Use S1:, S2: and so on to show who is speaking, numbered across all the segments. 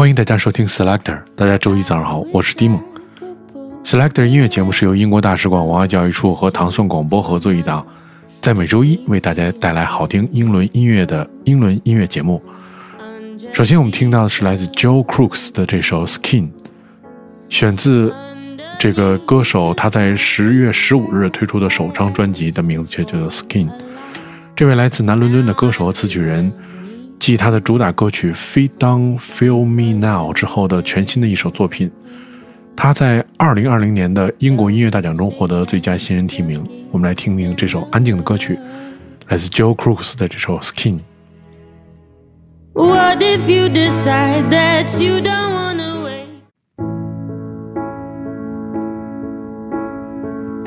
S1: 欢迎大家收听 Selector，大家周一早上好，我是 Dimon。Selector 音乐节目是由英国大使馆文化教育处和唐宋广播合作一档，在每周一为大家带来好听英伦音乐的英伦音乐节目。首先我们听到的是来自 Joe Crooks 的这首 Skin，选自这个歌手他在十月十五日推出的首张专辑的名字就叫做 Skin。这位来自南伦敦的歌手和词曲人。继他的主打歌曲《Feed Down Feel Me Now》之后的全新的一首作品，他在2020年的英国音乐大奖中获得最佳新人提名。我们来听听这首安静的歌曲，来自 Joe Crooks 的这首《Skin》。What if you decide that you don't wanna wait?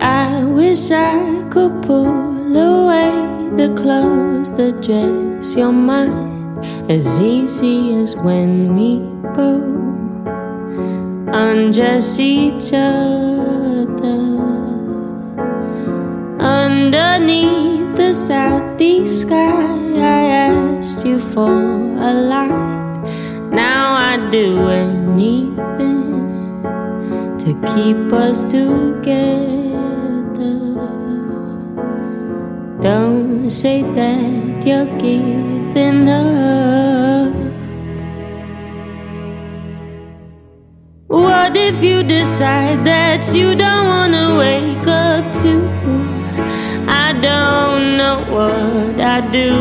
S1: I wish I could pull away the clothes that dress your mind. as easy as when we both undress each other underneath the southeast sky. I asked you for a light. Now I'd do anything to keep us together. Don't say that you're giving up. What if you decide that you don't wanna wake up to? I don't know what I do.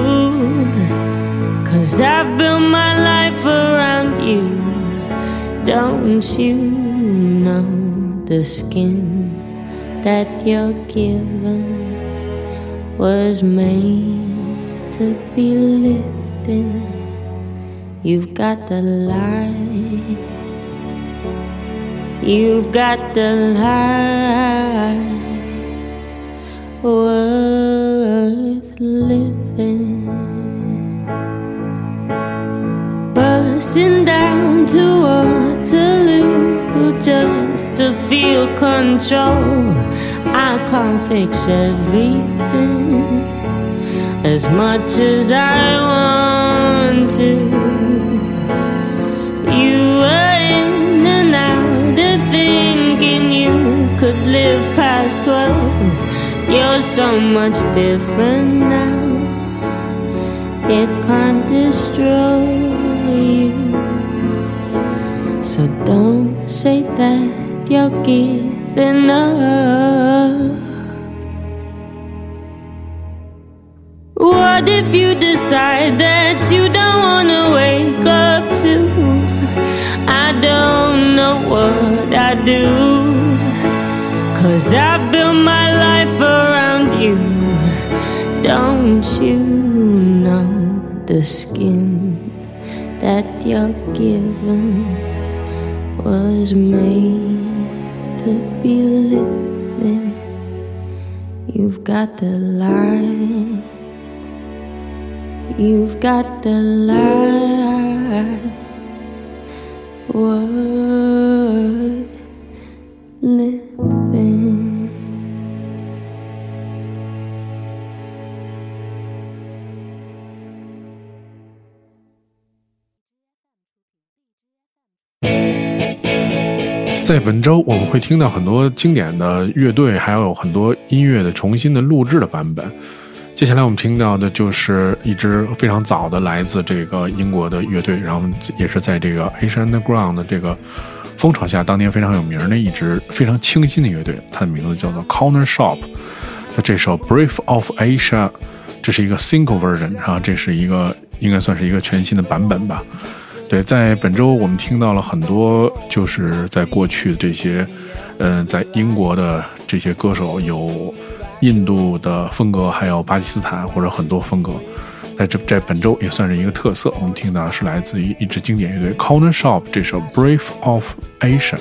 S1: Cause I've built my life around you. Don't you know the skin that you're given? was made to be lifted. You've got the light. You've got the light worth living. Bursting down to Waterloo just to feel control. I can't fix everything as much as I want to. You were in and out of thinking you could live past 12. You're so much different now, it can't destroy you. So don't say that you're giving enough. What if you decide that you don't wanna wake up to? I don't know what I do. Cause I built my life around you. Don't you know the skin that you're given was made? to be living. You've got the life. You've got the life. Worth living. 在本周，我们会听到很多经典的乐队，还有很多音乐的重新的录制的版本。接下来我们听到的就是一支非常早的来自这个英国的乐队，然后也是在这个 Asian Underground 的这个风潮下，当年非常有名的一支非常清新的乐队。它的名字叫做 Corner Shop。那这首 Brief of Asia，这是一个 single version，然后这是一个应该算是一个全新的版本吧。对，在本周我们听到了很多，就是在过去这些，嗯，在英国的这些歌手，有印度的风格，还有巴基斯坦或者很多风格，在这在本周也算是一个特色。我们听到是来自于一支经典乐队 Corner Shop 这首 Brief of Asia。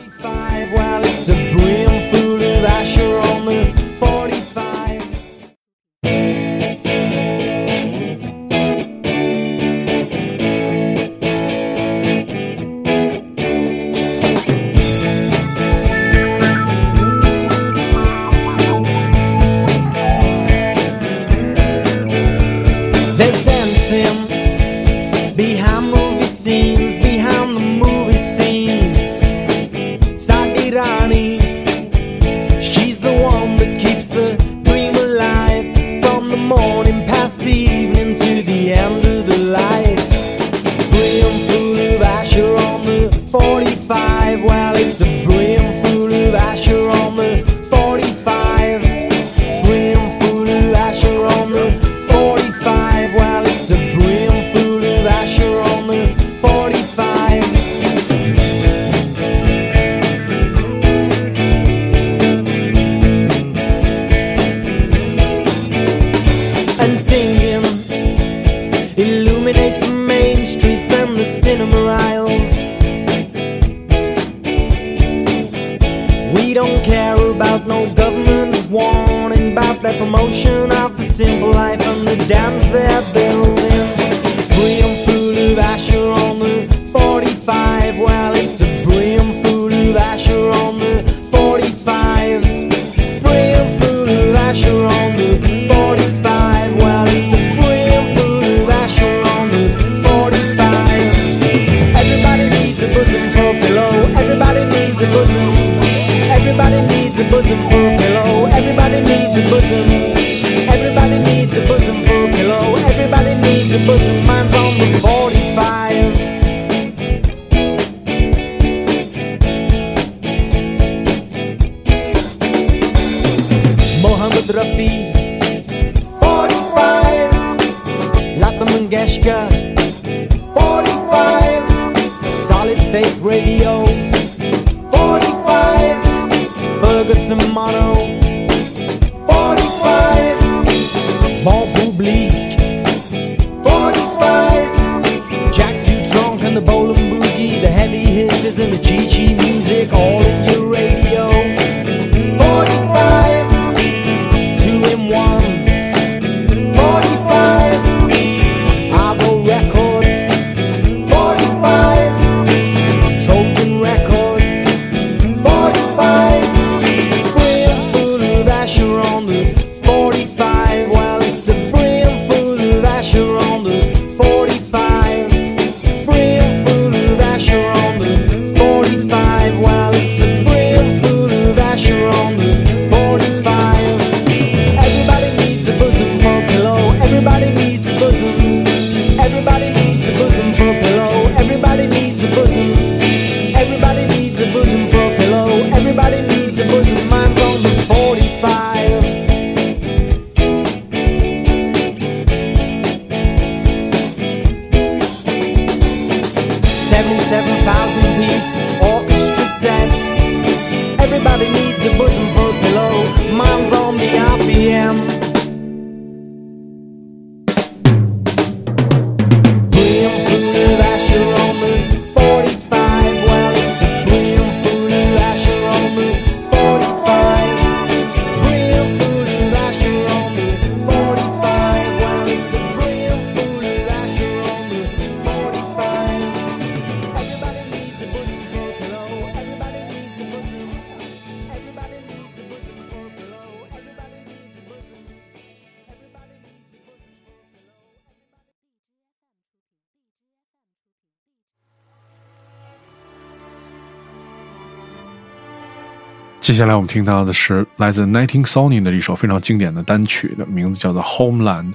S2: 接下来我们听到的是来自 Nineteen Sony 的一首非常经典的单曲，的名字叫做《Homeland》。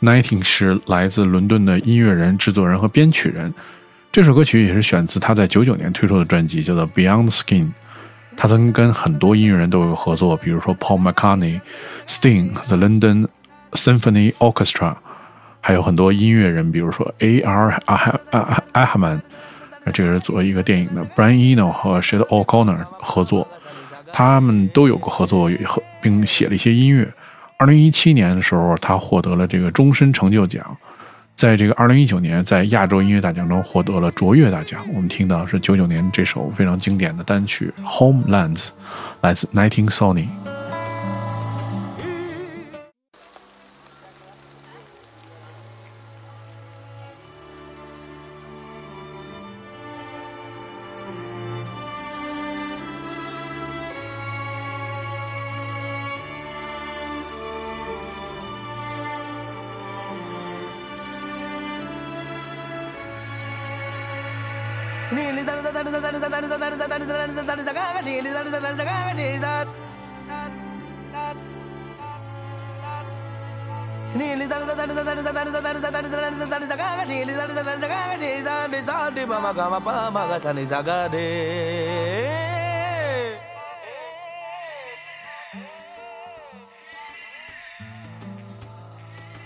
S2: Nineteen 是来自伦敦的音乐人、制作人和编曲人。这首歌曲也是选自他在九九年推出的专辑，叫做《Beyond Skin》。他曾跟很多音乐人都有合作，比如说 Paul McCartney、Sting、The London Symphony Orchestra，还有很多音乐人，比如说 A.R. 阿哈阿阿哈曼，这个是作为一个电影的 Brian Eno 和 Shad O'Connor 合作。他们都有过合作，和并写了一些音乐。二零一七年的时候，他获得了这个终身成就奖。在这个二零一九年，在亚洲音乐大奖中获得了卓越大奖。我们听到是九九年这首非常经典的单曲《Homelands》，来自 Nineteen Sony。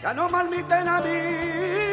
S3: Ya no malmiten a mí.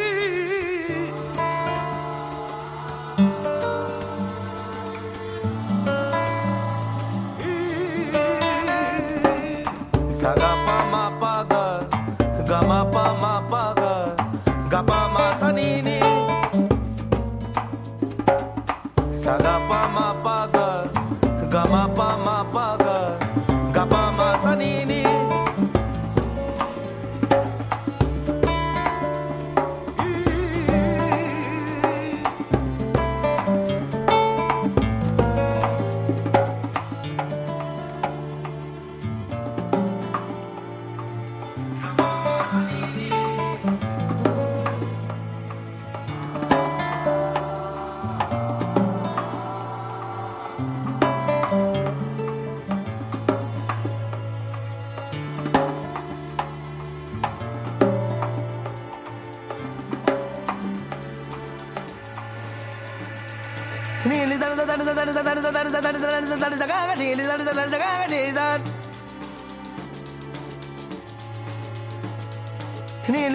S4: Ni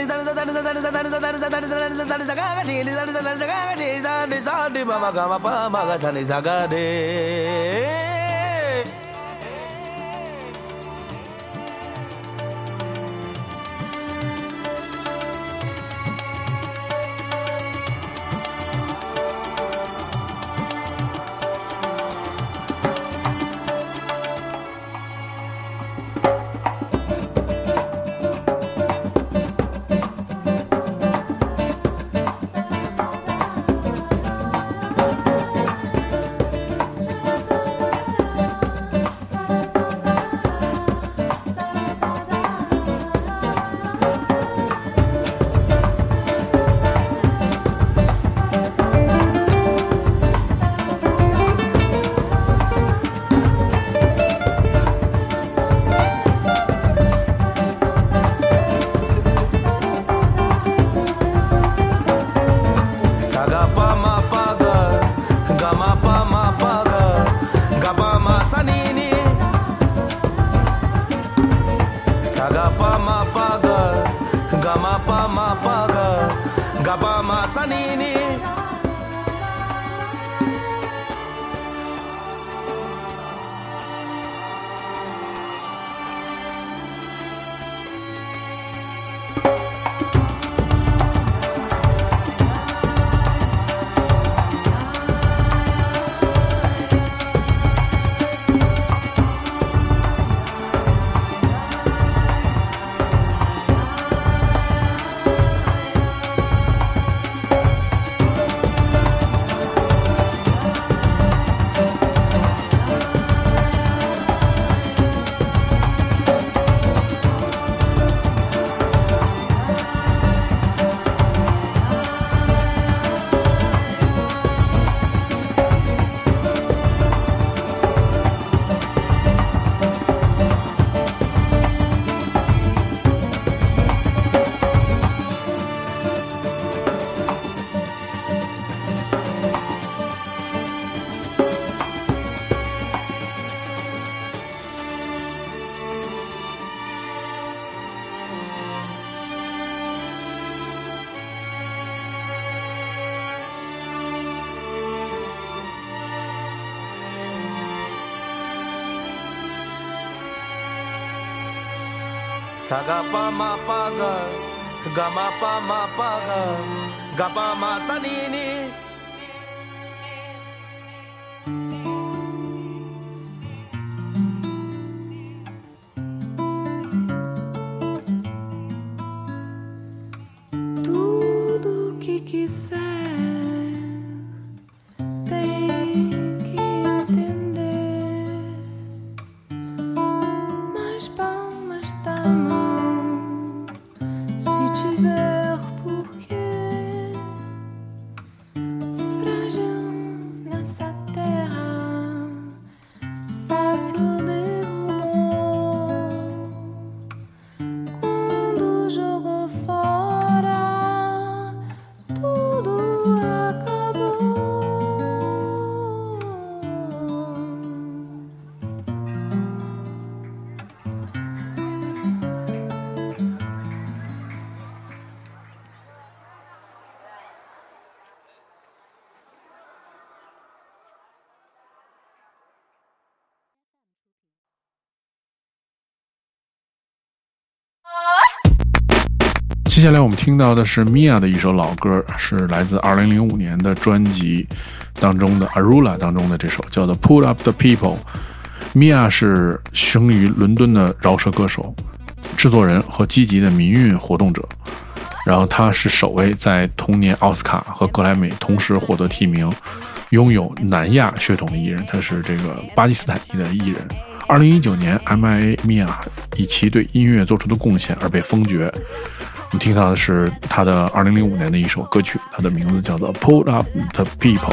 S5: Sagapa ma paga, gama pa ma paga, gapa ma sanini.
S2: 接下来我们听到的是 Mia 的一首老歌，是来自2005年的专辑当中的 Arula 当中的这首，叫做《Put Up the People》。Mia 是生于伦敦的饶舌歌手、制作人和积极的民运活动者。然后他是首位在同年奥斯卡和格莱美同时获得提名、拥有南亚血统的艺人。他是这个巴基斯坦裔的艺人。二零一九年，MIA Mia 以其对音乐做出的贡献而被封爵。我们听到的是他的二零零五年的一首歌曲，它的名字叫做《Pull Up the People》。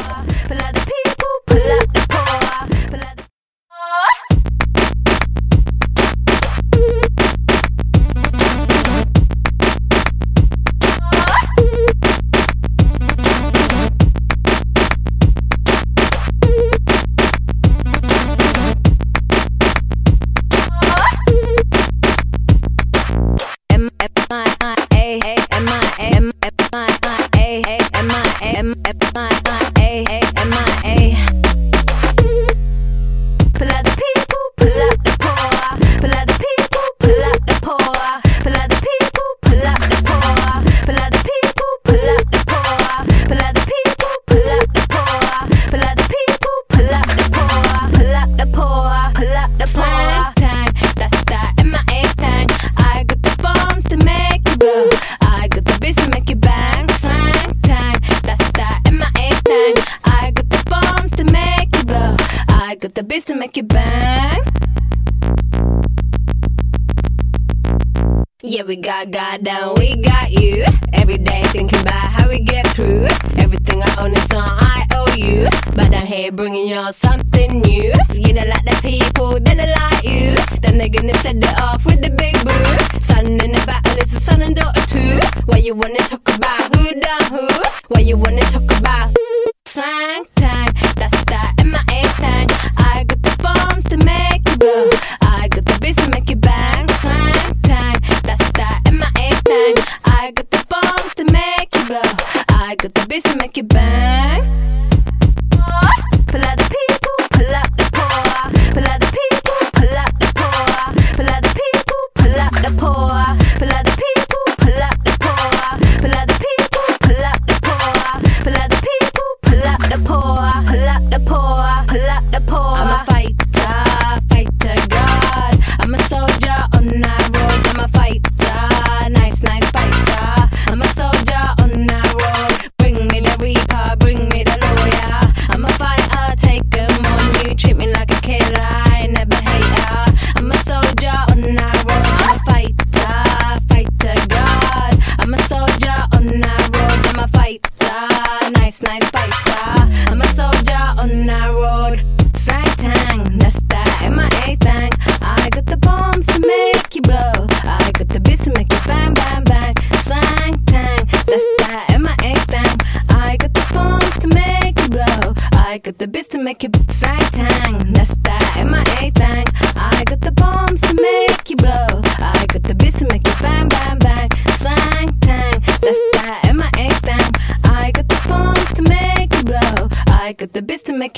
S6: Yeah, we got God down, we got you. Every day thinking about how we get through. Everything I own is on IOU. But I'm here bringing y'all something new. You don't like the people, then they like you. Then they're gonna set it off with the big boo. Son in the battle, it's a son and daughter too. What you wanna talk about who done who? What you wanna talk about slang time? That's that MIA thing. up the poor. pull up the pour.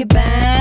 S6: like a.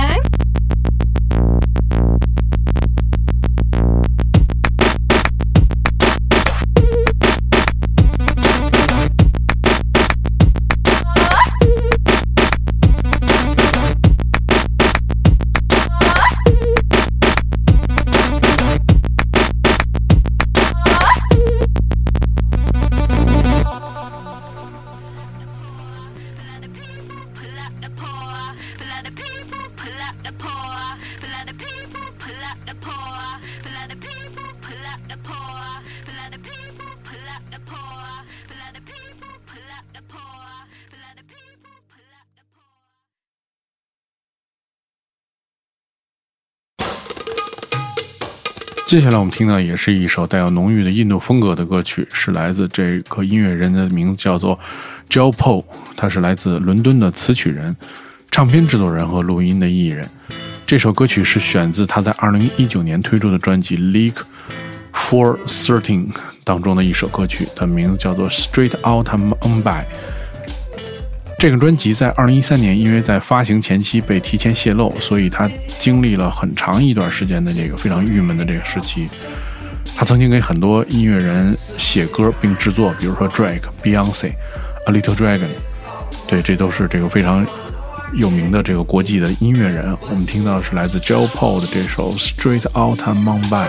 S2: 接下来我们听到也是一首带有浓郁的印度风格的歌曲，是来自这个音乐人的名字叫做 Joe Paul，他是来自伦敦的词曲人、唱片制作人和录音的艺人。这首歌曲是选自他在2019年推出的专辑《Leak for Thirteen》当中的一首歌曲，它的名字叫做《Straight Out Mumbai》。这个专辑在2013年因为在发行前期被提前泄露，所以他经历了很长一段时间的这个非常郁闷的这个时期。他曾经给很多音乐人写歌并制作，比如说 Drake、Beyonce、A Little Dragon，对，这都是这个非常有名的这个国际的音乐人。我们听到的是来自 Joe Paul 的这首《Straight Outta Mumbai》。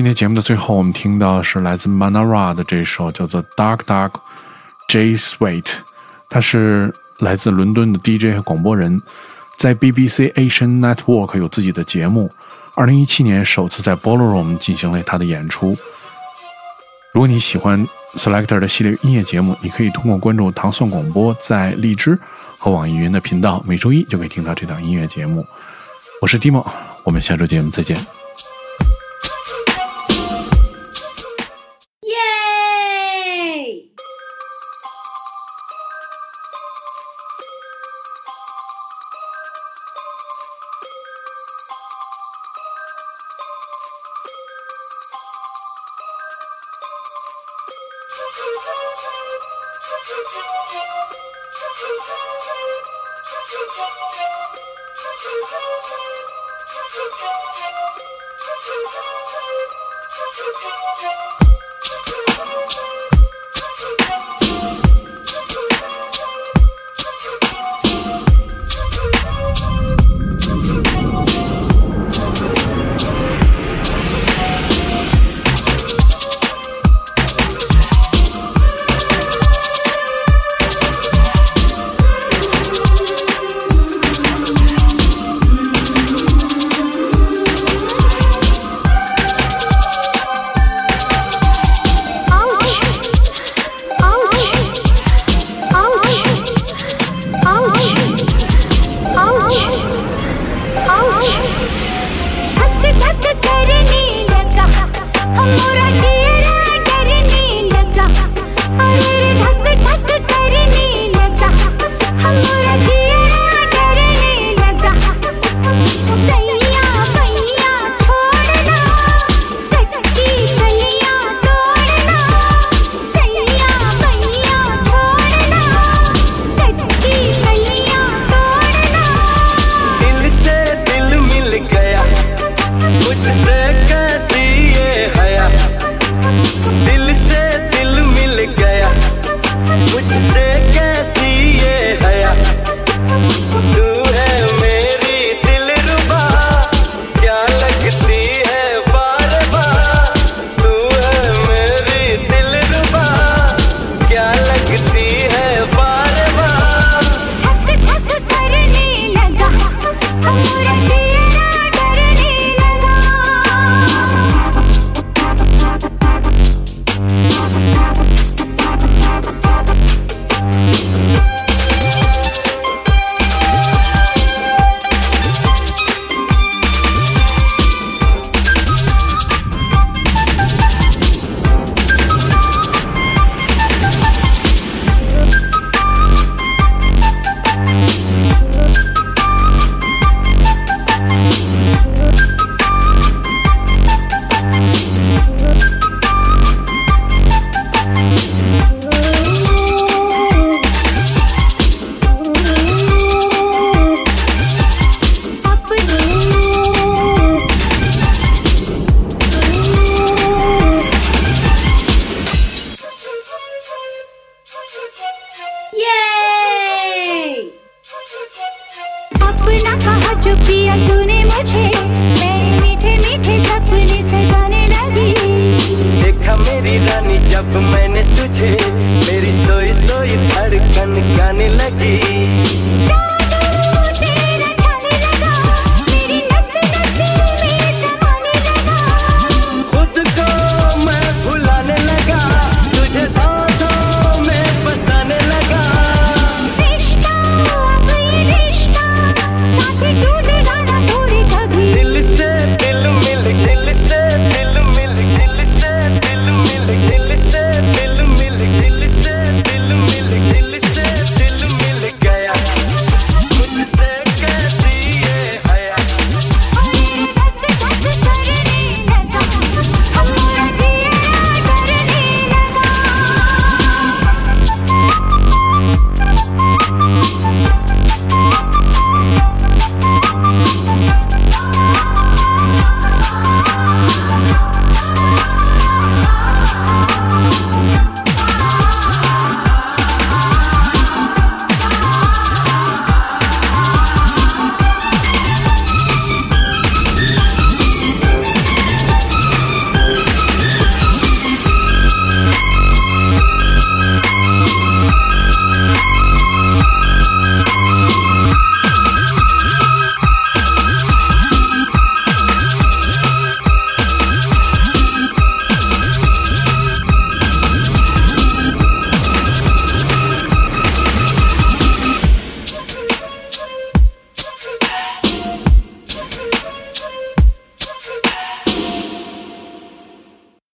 S2: 今天节目的最后，我们听到是来自 Manara 的这首叫做《Dark Dark J Sweet》，他是来自伦敦的 DJ 和广播人，在 BBC Asian Network 有自己的节目。二零一七年首次在 Ballroom 进行了他的演出。如果你喜欢 Selector 的系列音乐节目，你可以通过关注糖蒜广播在荔枝和网易云的频道，每周一就可以听到这档音乐节目。我是 Timo，我们下周节目再见。
S7: Thank you.